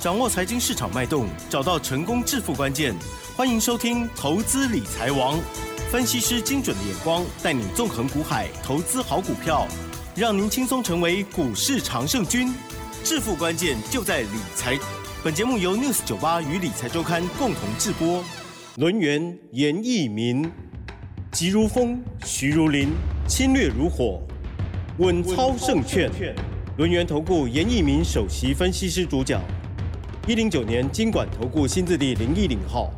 掌握财经市场脉动，找到成功致富关键。欢迎收听《投资理财王》，分析师精准的眼光，带你纵横股海，投资好股票，让您轻松成为股市常胜军。致富关键就在理财。本节目由 News 九八与理财周刊共同制播。轮源严义民，急如风，徐如林，侵略如火，稳操胜券。轮源投顾严义民首席分析师主讲。一零九年经管投顾新字第零一零号。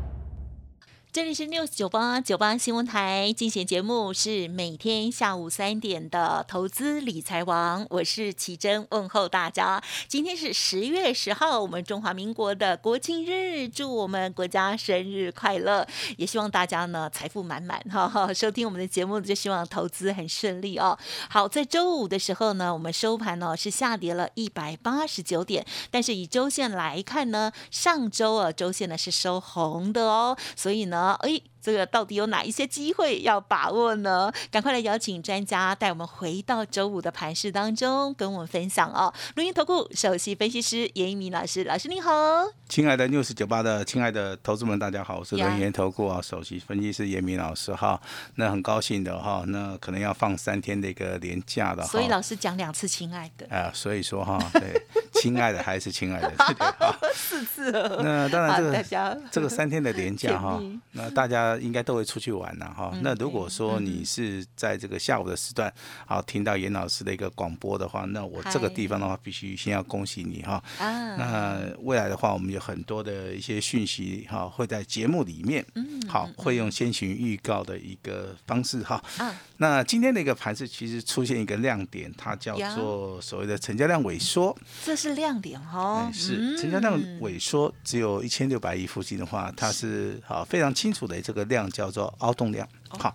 这里是 news 九八九八新闻台，进行节目是每天下午三点的投资理财王，我是奇珍，问候大家。今天是十月十号，我们中华民国的国庆日，祝我们国家生日快乐，也希望大家呢财富满满哈哈。收听我们的节目，就希望投资很顺利哦。好，在周五的时候呢，我们收盘呢是下跌了一百八十九点，但是以周线来看呢，上周啊周线呢是收红的哦，所以呢。啊，哎。这个到底有哪一些机会要把握呢？赶快来邀请专家带我们回到周五的盘市当中，跟我们分享哦。录音投顾首席分析师严一鸣老师，老师你好。亲爱的六四九八的亲爱的投资们，大家好，我是轮研投顾啊首席分析师严明老师哈。那很高兴的哈，那可能要放三天的一个年假的，所以老师讲两次亲爱的啊，所以说哈，对，亲爱的还是亲爱的，对对好，四次。那当然这个这个三天的年假 哈，那大家。应该都会出去玩了哈。那如果说你是在这个下午的时段，好听到严老师的一个广播的话，那我这个地方的话，必须先要恭喜你哈。那未来的话，我们有很多的一些讯息哈，会在节目里面，好，会用先行预告的一个方式哈。那今天的一个盘是其实出现一个亮点，它叫做所谓的成交量萎缩。这是亮点哈。是成交量萎缩，只有一千六百亿附近的话，它是好非常清楚的这个量叫做凹动量。好，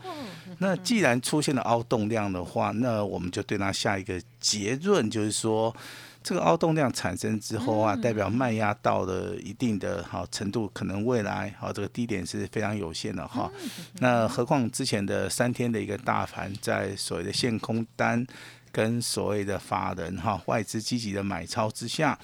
那既然出现了凹动量的话，那我们就对它下一个结论，就是说。这个凹动量产生之后啊，代表卖压到了一定的好程度，可能未来好这个低点是非常有限的哈。那何况之前的三天的一个大盘，在所谓的限空单跟所谓的法人哈外资积极的买超之下，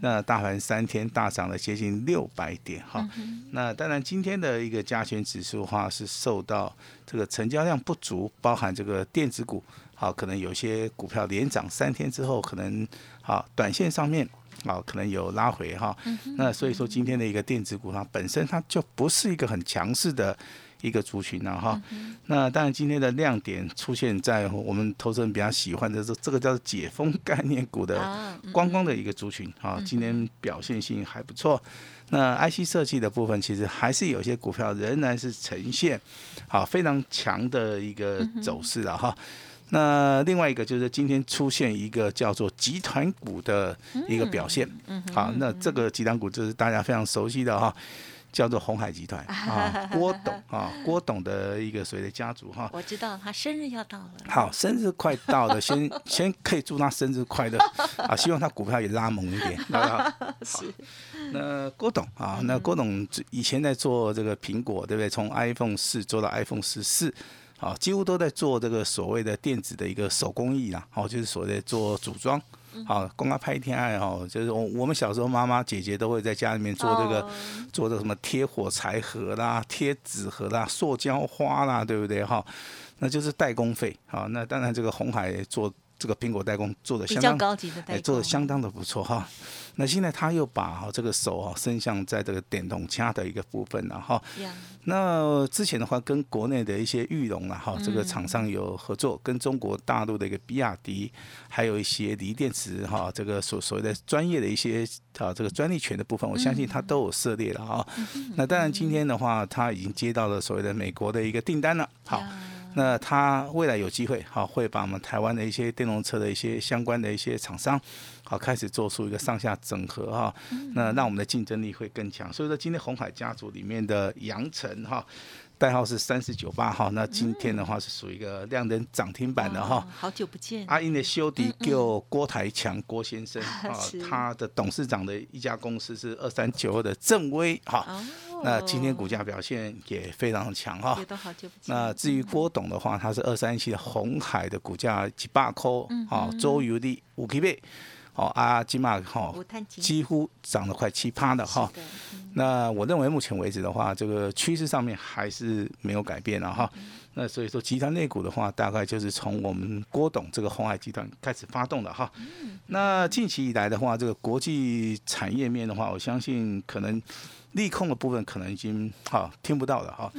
那大盘三天大涨了接近六百点哈。那当然今天的一个加权指数话是受到这个成交量不足，包含这个电子股。好，可能有些股票连涨三天之后，可能好短线上面好可能有拉回哈。那所以说今天的一个电子股它本身它就不是一个很强势的一个族群了哈。那当然今天的亮点出现在我们投资人比较喜欢的这这个叫做解封概念股的观光的一个族群啊，今天表现性还不错。那 IC 设计的部分其实还是有些股票仍然是呈现好非常强的一个走势的哈。那另外一个就是今天出现一个叫做集团股的一个表现，好，那这个集团股就是大家非常熟悉的哈，叫做红海集团啊，郭董啊，郭董的一个所谓的家族哈。我知道他生日要到了。好，生日快到了，先 先可以祝他生日快乐 啊，希望他股票也拉猛一点。那郭董啊，那郭董以前在做这个苹果，对不对？从 iPhone 四做到 iPhone 十四。啊，几乎都在做这个所谓的电子的一个手工艺啦，哦，就是所谓的做组装，好，公开拍天爱好，就是我我们小时候妈妈姐姐都会在家里面做这个，做这个什么贴火柴盒啦、贴纸盒啦、塑胶花啦，对不对哈？那就是代工费，好，那当然这个红海做。这个苹果代工做的相当高级的代工，做的相当的不错哈。那现在他又把哈这个手啊伸向在这个电动车的一个部分了哈。那之前的话跟国内的一些玉龙啊哈这个厂商有合作，跟中国大陆的一个比亚迪，还有一些锂电池哈这个所所谓的专业的一些啊这个专利权的部分，我相信他都有涉猎了哈。那当然今天的话，他已经接到了所谓的美国的一个订单了。好。那他未来有机会，好会把我们台湾的一些电动车的一些相关的一些厂商，好开始做出一个上下整合哈，那让我们的竞争力会更强。所以说今天红海家族里面的杨晨哈。代号是三四九八哈，那今天的话是属于一个亮灯涨停板的哈。好久不见。阿英的修迪叫郭台强郭先生 啊，他的董事长的一家公司是二三九二的正威哈。那今天股价表现也非常强哈。那至于郭董的话，他是二三七的红海的股价几百扣啊，周游的五 K 倍。哦啊，金马哈几乎涨了快七趴的哈。那我认为目前为止的话，这个趋势上面还是没有改变了哈。那所以说，集团内股的话，大概就是从我们郭董这个红海集团开始发动的哈。那近期以来的话，这个国际产业面的话，我相信可能利空的部分可能已经哈听不到了哈。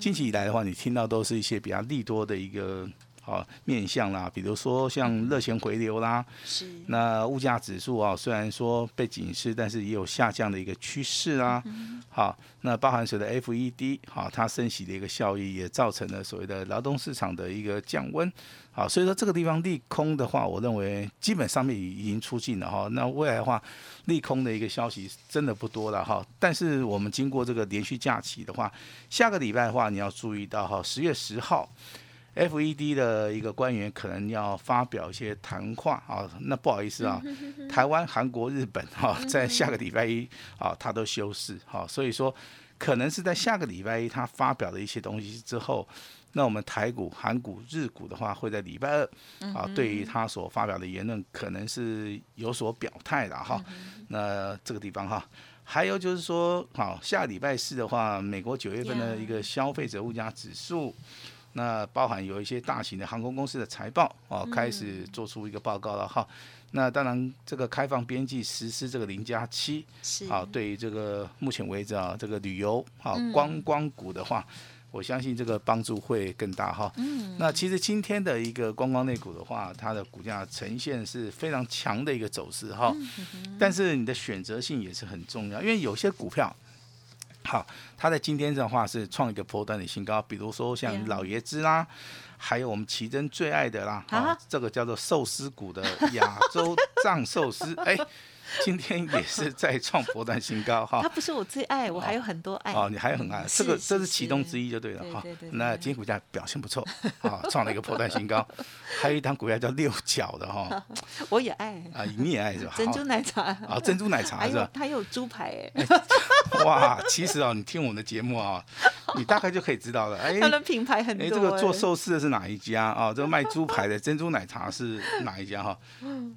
近期以来的话，你听到都是一些比较利多的一个啊面向啦，比如说像热钱回流啦，是那物价指数啊，虽然说被警示，但是也有下降的一个趋势啊。好，那包含随着 FED 好，它升息的一个效益，也造成了所谓的劳动市场的一个降温。好，所以说这个地方利空的话，我认为基本上面已经出尽了哈。那未来的话，利空的一个消息真的不多了哈。但是我们经过这个连续假期的话，下个礼拜的话，你要注意到哈，十月十号。FED 的一个官员可能要发表一些谈话啊，那不好意思啊，台湾、韩国、日本哈、在下个礼拜一啊，他都休市哈、所以说可能是在下个礼拜一他发表的一些东西之后，那我们台股、韩股、日股的话，会在礼拜二啊，对于他所发表的言论，可能是有所表态的哈。那这个地方哈。还有就是说，好，下礼拜四的话，美国九月份的一个消费者物价指数，那包含有一些大型的航空公司的财报哦，开始做出一个报告了哈。那当然，这个开放边际实施这个零加七，是啊，对于这个目前为止啊，这个旅游啊观光股的话，我相信这个帮助会更大哈。嗯，那其实今天的一个观光类股的话，它的股价呈现是非常强的一个走势哈。但是你的选择性也是很重要，因为有些股票。好，它在今天的话是创一个波段的新高，比如说像老爷子啦，还有我们奇珍最爱的啦，啊啊，这个叫做寿司股的 亚洲藏寿司，哎，今天也是在创波段新高哈它。不是我最爱，我还有很多爱。哦，你还很爱，这个这是是其中之一就对了哈。那对今天股价表现不错，啊，创了一个波段新高。还有一档股票叫六角的哈，我也爱啊，你也爱是吧？珍珠奶茶，啊，珍珠奶茶是吧？它有猪排哎，哇，其实哦，你听我们的节目啊，你大概就可以知道了。哎，他的品牌很多哎，哎。这个做寿司的是哪一家啊？这个卖猪排的珍珠奶茶是哪一家哈？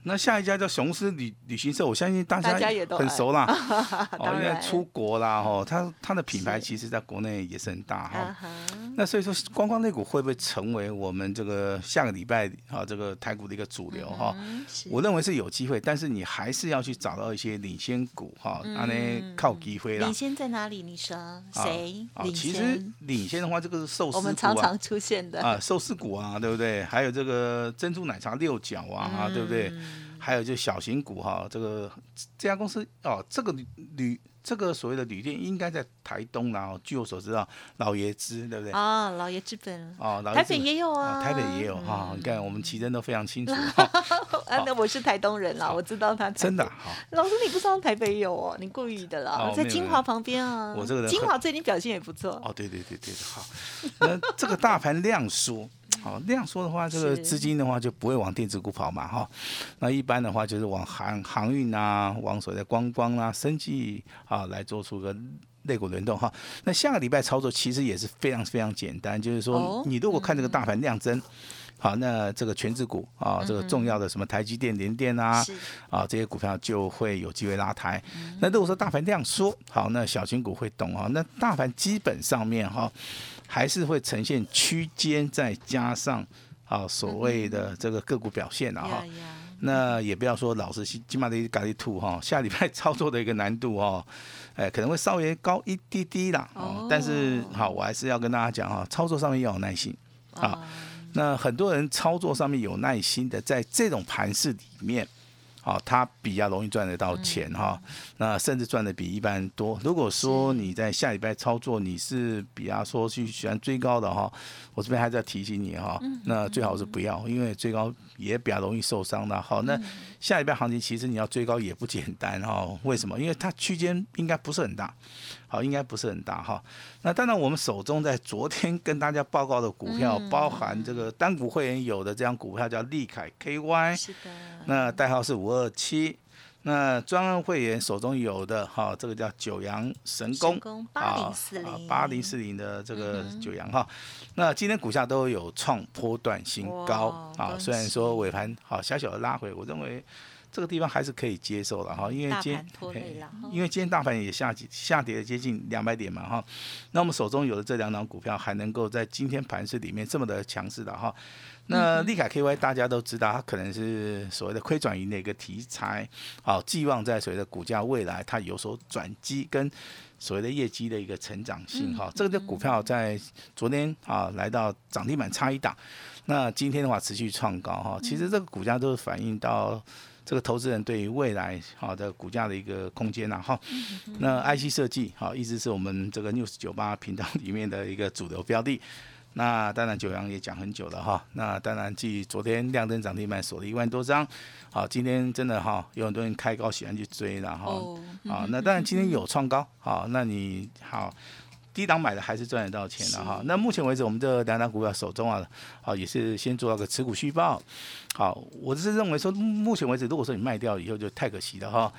那下一家叫雄狮旅旅行社，我相信大大家也都很熟啦。哦，因为出国啦，哦，它它的品牌其实在国内也是很大哈。那所以说，观光类股会不会成为我们这个下个礼拜啊这个台股的一个主流哈？嗯我认为是有机会，但是你还是要去找到一些领先股哈，安尼靠机会啦领。先在哪里？你说谁啊，领其实先？领先的话，这个是寿司我们股啊常常出现的啊，寿司股啊，对不对？还有这个珍珠奶茶六角啊，啊对不对？嗯还有就小型股哈，这个这家公司哦，这个旅旅这个所谓的旅店应该在台东啦。哦据我所知道，老爷子对不对？啊，老爷之本，哦，老爷子台北也有啊，台北也有哈。你看我们奇珍都非常清楚，啊，那我是台东人啦，我知道他真的好。老师，你不知道台北有哦？你故意的啦，哦在金华旁边啊。我这个人很金华最近表现也不错。哦，对对对对，好。那这个大盘量缩，好那样说的话，这个资金的话就不会往电子股跑嘛，哈。那一般的话就是往航航运啊，往所谓的观光啊、生计啊来做出个。肋骨轮动哈，那下个礼拜操作其实也是非常非常简单，就是哦说你如果看这个大盘量增，好，那这个全指股啊，这个重要的什么台积电、联电啊，啊，这些股票就会有机会拉抬。那如果说大盘量缩，好，那小型股会动啊。那大盘基本上面哈，还是会呈现区间，再加上啊所谓的这个个股表现啊哈那也不要说老是金马的咖喱兔哈，下礼拜操作的一个难度哈，哎可能会稍微高一滴滴啦哦哦。但是好，我还是要跟大家讲哈，操作上面要有耐心啊。啊，那很多人操作上面有耐心的，在这种盘势里面，好、他比较容易赚得到钱哈、那甚至赚的比一般人多。如果说你在下礼拜操作，你是比方说去喜欢追高的哈，我这边还是要提醒你哈，那最好是不要，因为追高也比较容易受伤的。好，那下礼拜行情其实你要追高也不简单哈，为什么？因为它区间应该不是很大。好，应该不是很大哈。那当然，我们手中在昨天跟大家报告的股票，包含这个单股会员有的这样股票叫利凯 KY，是的，那代号是五二七。那专案会员手中有的哈，这个叫九阳神功。神功8040八零四零。的这个九阳哈。那今天股价都有创波段新高啊，虽然说尾盘好小小的拉回，我认为这个地方还是可以接受的哈，因为今天因为今天大盘也下下跌了接近两百点嘛哈，那我们手中有的这两档股票还能够在今天盘市里面这么的强势的哈。那利凯 KY 大家都知道，它可能是所谓的亏转盈的一个题材，好，寄望在所谓的股价未来它有所转机跟所谓的业绩的一个成长性哈。这个的股票在昨天啊来到涨停板差一档，那今天的话持续创高哈。其实这个股价都是反映到这个投资人对于未来好的股价的一个空间呐哈。那 IC 设计好一直是我们这个 News 九八频道里面的一个主流标的。那当然，九阳也讲很久了哈。那当然，继昨天亮灯涨停板锁了一万多张，好，今天真的哈，有很多人开高喜欢去追了哈。好，那当然今天有创高，好，那你好。低档买的还是赚得到钱的哈。那目前为止，我们这两档股票手中啊，好也是先做到个持股续报。好，我是认为说，目前为止，如果说你卖掉以后就太可惜了哈。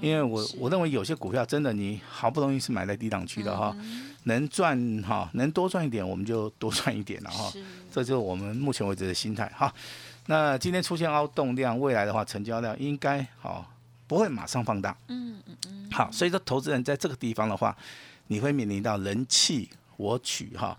因为我我认为有些股票真的你好不容易是买在低档区的哈，能赚哈，能多赚一点我们就多赚一点了哈。这就是我们目前为止的心态哈。那今天出现凹动量，未来的话成交量应该好不会马上放大。嗯嗯嗯。好，所以说投资人在这个地方的话。你会面临到人气我取哈，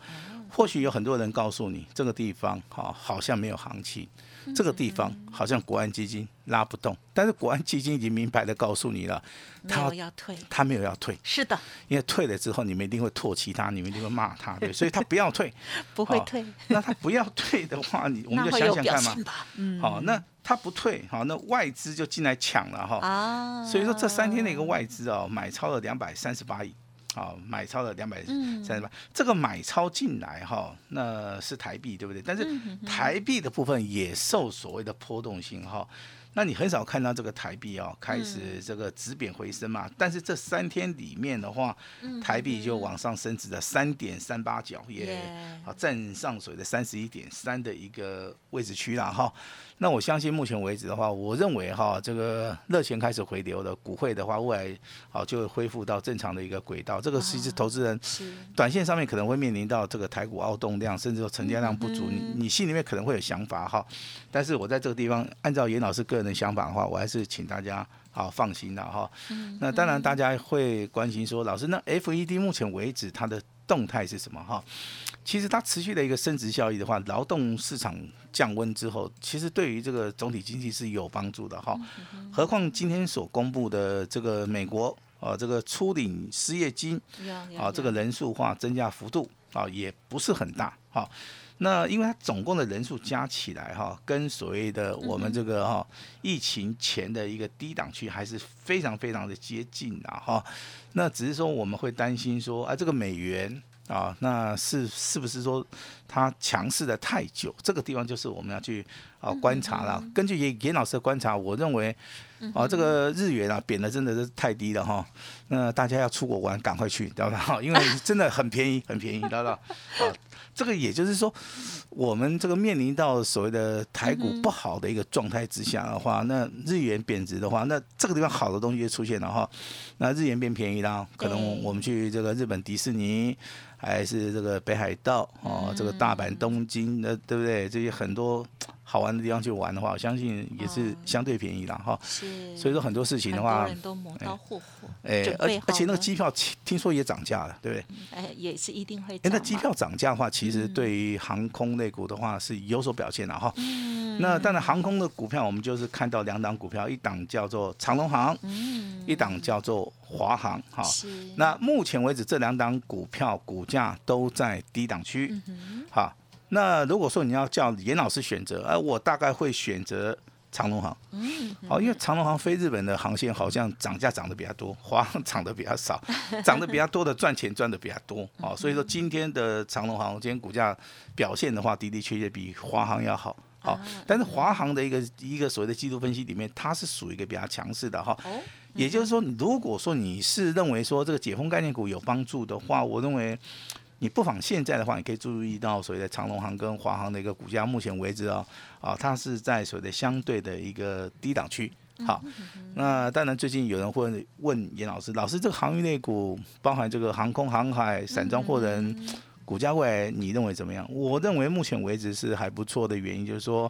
或许有很多人告诉你这个地方哈好像没有行情，这个地方好像国安基金拉不动，但是国安基金已经明白的告诉你了，他要退，他没有要退，是的，因为退了之后你们一定会唾弃他，你们一定会骂他，对，所以他不要退，不会退，那他不要退的话，你我们就想想看嘛，嗯，好，那他不退，好，那外资就进来抢了哈，啊，所以说这三天的一个外资哦买超了两百三十八亿。好，买超了两百三十八，这个买超进来哈，那是台币对不对？但是台币的部分也受所谓的波动性哈。那你很少看到这个台币哦开始这个止贬回升嘛？但是这三天里面的话，台币就往上升值了三点三八角，也好站上水的三十一点三的一个位置区了哈。那我相信目前为止的话，我认为哈这个热钱开始回流了股汇的话，未来好就会恢复到正常的一个轨道。这个其实投资人短线上面可能会面临到这个台股凹动量，甚至说成交量不足，你你心里面可能会有想法哈。但是我在这个地方，按照严老师个人的想法的话，我还是请大家好放心的哈。那当然大家会关心说，老师那 FED 目前为止它的动态是什么哈？其实它持续的一个升值效益的话，劳动市场降温之后，其实对于这个总体经济是有帮助的哈。何况今天所公布的这个美国啊，这个初领失业金啊，这个人数化增加幅度啊，也不是很大哈。那因为它总共的人数加起来哈，跟所谓的我们这个哈疫情前的一个低档区还是非常非常的接近的哈。那只是说我们会担心说，啊，这个美元啊，那是是不是说它强势的太久？这个地方就是我们要去啊观察了。根据严严老师的观察，我认为啊，这个日元啊贬的真的是太低了哈。那大家要出国玩，赶快去，知道吧？因为真的很便宜，很便宜，知道吧？啊。这个也就是说，我们这个面临到所谓的台股不好的一个状态之下的话，那日元贬值的话，那这个地方好的东西就出现了哈。那日元变便宜了，可能我们去这个日本迪士尼，还是这个北海道哦，这个大阪、东京，那对不对？这些很多。好玩的地方去玩的话，我相信也是相对便宜了哈。是，所以说很多事情的话，都磨刀霍霍。哎，而而且那个机票听说也涨价了，对不对？哎，也是一定会。哎，那机票涨价的话，其实对于航空类股的话是有所表现的哈。嗯。那当然，航空的股票我们就是看到两档股票，一档叫做长龙航，嗯，一档叫做华航哈。是。那目前为止，这两档股票股价都在低档区，嗯好。那如果说你要叫严老师选择，哎，我大概会选择长龙航。嗯，好，因为长龙航飞日本的航线好像涨价涨得比较多，华航涨得比较少，涨得比较多的赚钱赚得比较多。哦，所以说今天的长龙航今天股价表现的话，的的确确比华航要好。好，但是华航的一个一个所谓的季度分析里面，它是属于一个比较强势的哈。哦。也就是说，如果说你是认为说这个解封概念股有帮助的话，我认为。你不妨现在的话，你可以注意到所谓的长隆行跟华航的一个股价，目前为止啊，啊，它是在所谓的相对的一个低档区。好，那当然最近有人会问严老师，老师这个航运类股包含这个航空航海、散装货人。股价未来你认为怎么样？我认为目前为止是还不错的原因，就是说，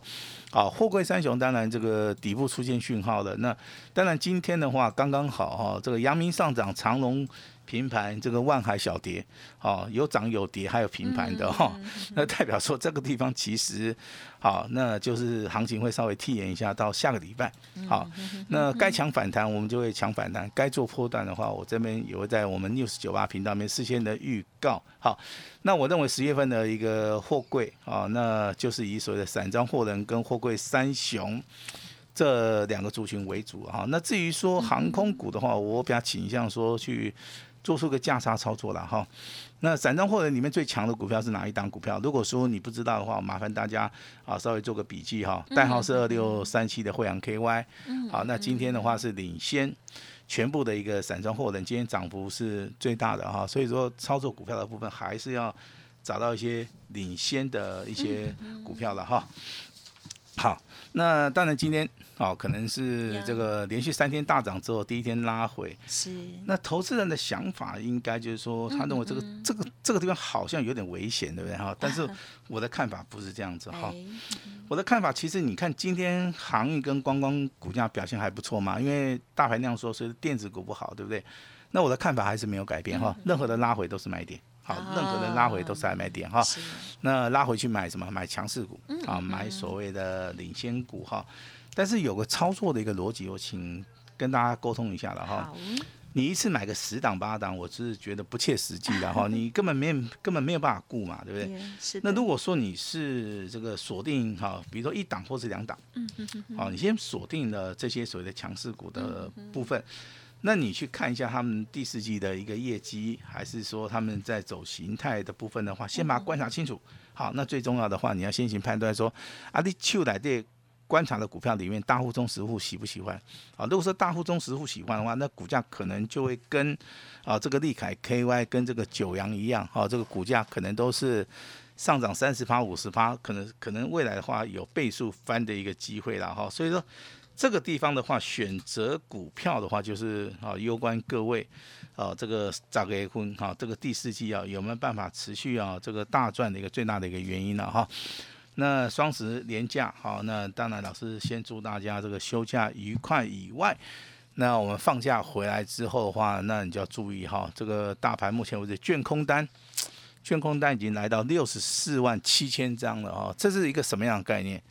啊，货柜三雄当然这个底部出现讯号了。那当然今天的话刚刚好哈，这个阳明上涨，长隆。平盘，这个万海小跌，哦，有涨有跌，还有平盘的哈，那代表说这个地方其实，好，那就是行情会稍微替延一下到下个礼拜，好，那该抢反弹我们就会抢反弹，该做破段的话，我这边也会在我们 news 九八频道里面事先的预告，好，那我认为十月份的一个货柜啊，那就是以所谓的散装货人跟货柜三雄。这两个族群为主哈，那至于说航空股的话，我比较倾向说去。做出个价差操作了哈，那散装货人里面最强的股票是哪一档股票？如果说你不知道的话，麻烦大家啊稍微做个笔记哈。代号是二六三七的惠阳 KY，好，那今天的话是领先全部的一个散装货人，今天涨幅是最大的哈。所以说操作股票的部分还是要找到一些领先的一些股票了哈。好，那当然今天哦，可能是这个连续三天大涨之后，第一天拉回。是。那投资人的想法应该就是说，他认为这个这个这个地方好像有点危险，对不对哈？但是 我的看法不是这样子哈。我的看法其实你看，今天航运跟观光股价表现还不错嘛，因为大盘量说，所以电子股不好，对不对？那我的看法还是没有改变哈，任何的拉回都是买点。好，任何人拉回都是买点哈。那拉回去买什么？买强势股啊，买所谓的领先股哈。但是有个操作的一个逻辑，我请跟大家沟通一下了哈。你一次买个十档八档，我是觉得不切实际的哈。你根本没根本没有办法顾嘛，对不对？那如果说你是这个锁定哈，比如说一档或是两档，嗯嗯嗯，好，你先锁定了这些所谓的强势股的部分。那你去看一下他们第四季的一个业绩，还是说他们在走形态的部分的话，先把它观察清楚。好，那最重要的话，你要先行判断说，啊，你秋来这观察的股票里面，大户中实户喜不喜欢？啊，如果说大户中实户喜欢的话，那股价可能就会跟啊这个利凯 KY 跟这个九阳一样，哈，这个股价可能都是上涨三十趴、五十趴，可能可能未来的话有倍数翻的一个机会了，哈，所以说。这个地方的话，选择股票的话，就是啊，攸关各位啊，这个咋个婚哈，这个第四季啊，有没有办法持续啊，这个大赚的一个最大的一个原因了哈。那双十连假好，那当然老师先祝大家这个休假愉快以外，那我们放假回来之后的话，那你就要注意哈，这个大盘目前为止卷空单，卷空单已经来到六十四万七千张了啊，这是一个什么样的概念？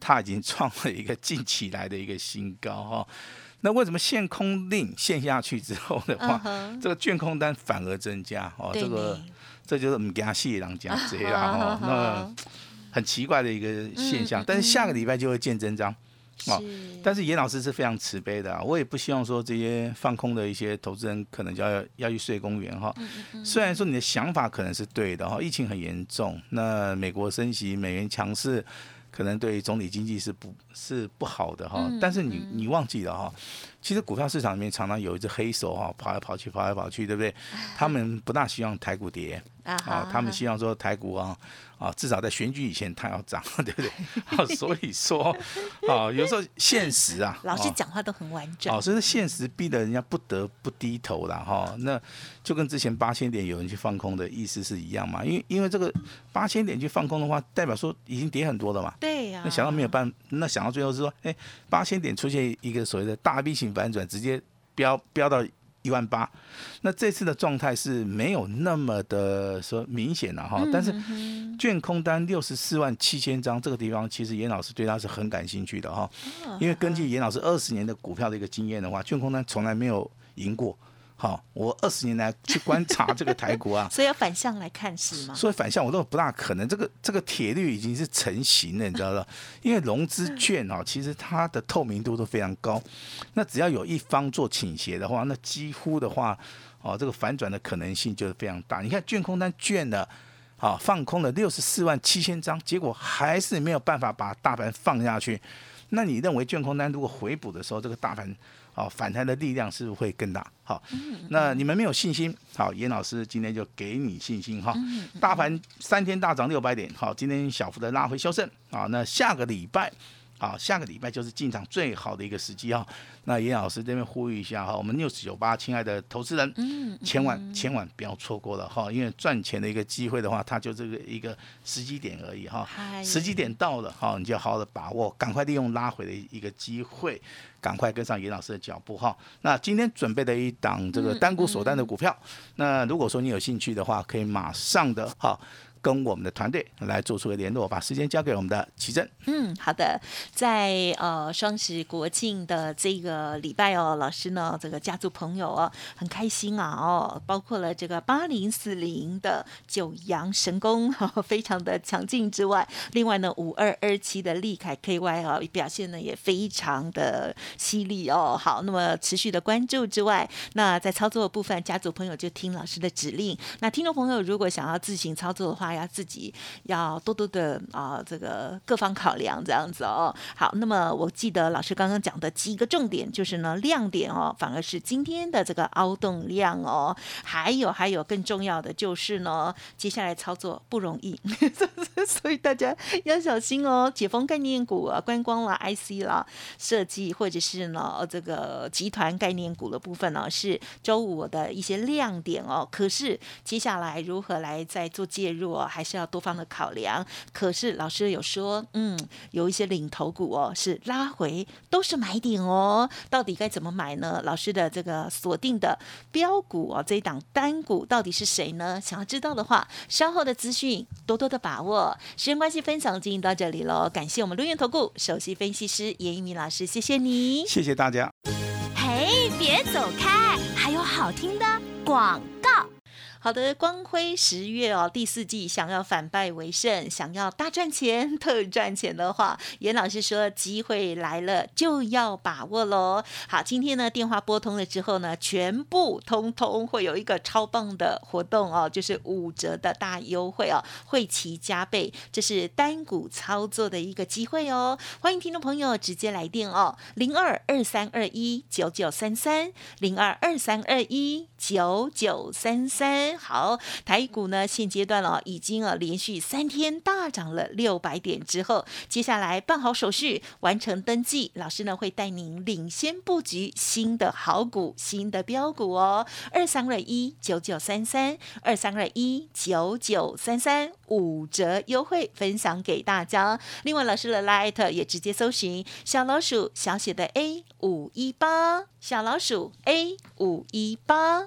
它已经创了一个近期来的一个新高哈，那为什么限空令限下去之后的话，这个卷空单反而增加哦？这个这就是唔加细人讲这样 哈，那很奇怪的一个现象。但是下个礼拜就会见真章哦。但是严老师是非常慈悲的，啊我也不希望说这些放空的一些投资人可能就要要去睡公园哈。虽然说你的想法可能是对的哈，疫情很严重，那美国升息，美元强势。可能对总体经济是不是不好的哈，但是你你忘记了哈，其实股票市场里面常常有一只黑手哈，跑来跑去，跑来跑去，对不对？他们不大希望台股跌啊，他们希望说台股啊。啊，至少在选举以前它要涨，对不对？啊，所以说，啊，有时候现实啊，老师讲话都很完整。哦，所以现实逼得人家不得不低头了哈。那就跟之前八千点有人去放空的意思是一样嘛？因为因为这个八千点去放空的话，代表说已经跌很多了嘛。对呀。那想到没有办，那想到最后是说，哎，八千点出现一个所谓的大 V 型反转，直接飙飙到。一万八，那这次的状态是没有那么的说明显了哈，但是券空单六十四万七千张这个地方，其实严老师对他是很感兴趣的哈，因为根据严老师二十年的股票的一个经验的话，券空单从来没有赢过。好，我二十年来去观察这个台股啊，所以要反向来看是吗？所以反向我都不大可能，这个这个铁律已经是成型了，你知道吗？因为融资券哦，其实它的透明度都非常高，那只要有一方做倾斜的话，那几乎的话，哦，这个反转的可能性就是非常大。你看券空单券的，好放空了六十四万七千张，结果还是没有办法把大盘放下去。那你认为券空单如果回补的时候，这个大盘？好，反弹的力量是不是会更大？好，那你们没有信心？好，严老师今天就给你信心哈。大盘三天大涨六百点，好，今天小幅的拉回修正啊。那下个礼拜好，下个礼拜就是进场最好的一个时机哈。那严老师这边呼吁一下哈，我们六十九八，亲爱的投资人，嗯，千万千万不要错过了哈，因为赚钱的一个机会的话，它就这个一个时机点而已哈。时机点到了哈，你就好好的把握，赶快利用拉回的一个机会，赶快跟上严老师的脚步哈。那今天准备的一档这个单股锁单的股票，那如果说你有兴趣的话，可以马上的哈。跟我们的团队来做出个联络，把时间交给我们的奇珍。嗯，好的，在呃双十国庆的这个礼拜哦，老师呢这个家族朋友哦很开心啊哦，包括了这个八零四零的九阳神功非常的强劲之外，另外呢五二二七的利凯 KY 啊表现呢也非常的犀利哦。好，那么持续的关注之外，那在操作的部分，家族朋友就听老师的指令。那听众朋友如果想要自行操作的话，要自己要多多的啊，这个各方考量这样子哦。好，那么我记得老师刚刚讲的几个重点，就是呢亮点哦，反而是今天的这个凹动量哦。还有还有更重要的就是呢，接下来操作不容易，所以大家要小心哦。解封概念股啊，观光啦、IC 啦、设计或者是呢这个集团概念股的部分呢，是周五的一些亮点哦。可是接下来如何来再做介入？还是要多方的考量。可是老师有说，嗯，有一些领头股哦，是拉回都是买点哦。到底该怎么买呢？老师的这个锁定的标股哦，这一档单股到底是谁呢？想要知道的话，稍后的资讯多多的把握。时间关系，分享进行到这里喽。感谢我们陆源投顾首席分析师严一鸣老师，谢谢你，谢谢大家。嘿，别走开，还有好听的广告。好的，光辉十月哦，第四季想要反败为胜，想要大赚钱、特赚钱的话，严老师说机会来了就要把握喽。好，今天呢电话拨通了之后呢，全部通通会有一个超棒的活动哦，就是五折的大优惠哦，会齐加倍，这是单股操作的一个机会哦。欢迎听众朋友直接来电哦，零二二三二一九九三三，零二二三二一九九三三。好，台股呢现阶段哦，已经啊连续三天大涨了六百点之后，接下来办好手续，完成登记，老师呢会带您领先布局新的好股、新的标股哦。二三二一九九三三，二三二一九九三三，五折优惠分享给大家。另外，老师的 Light 也直接搜寻小老鼠小写的 A 五一八，小老鼠 A 五一八。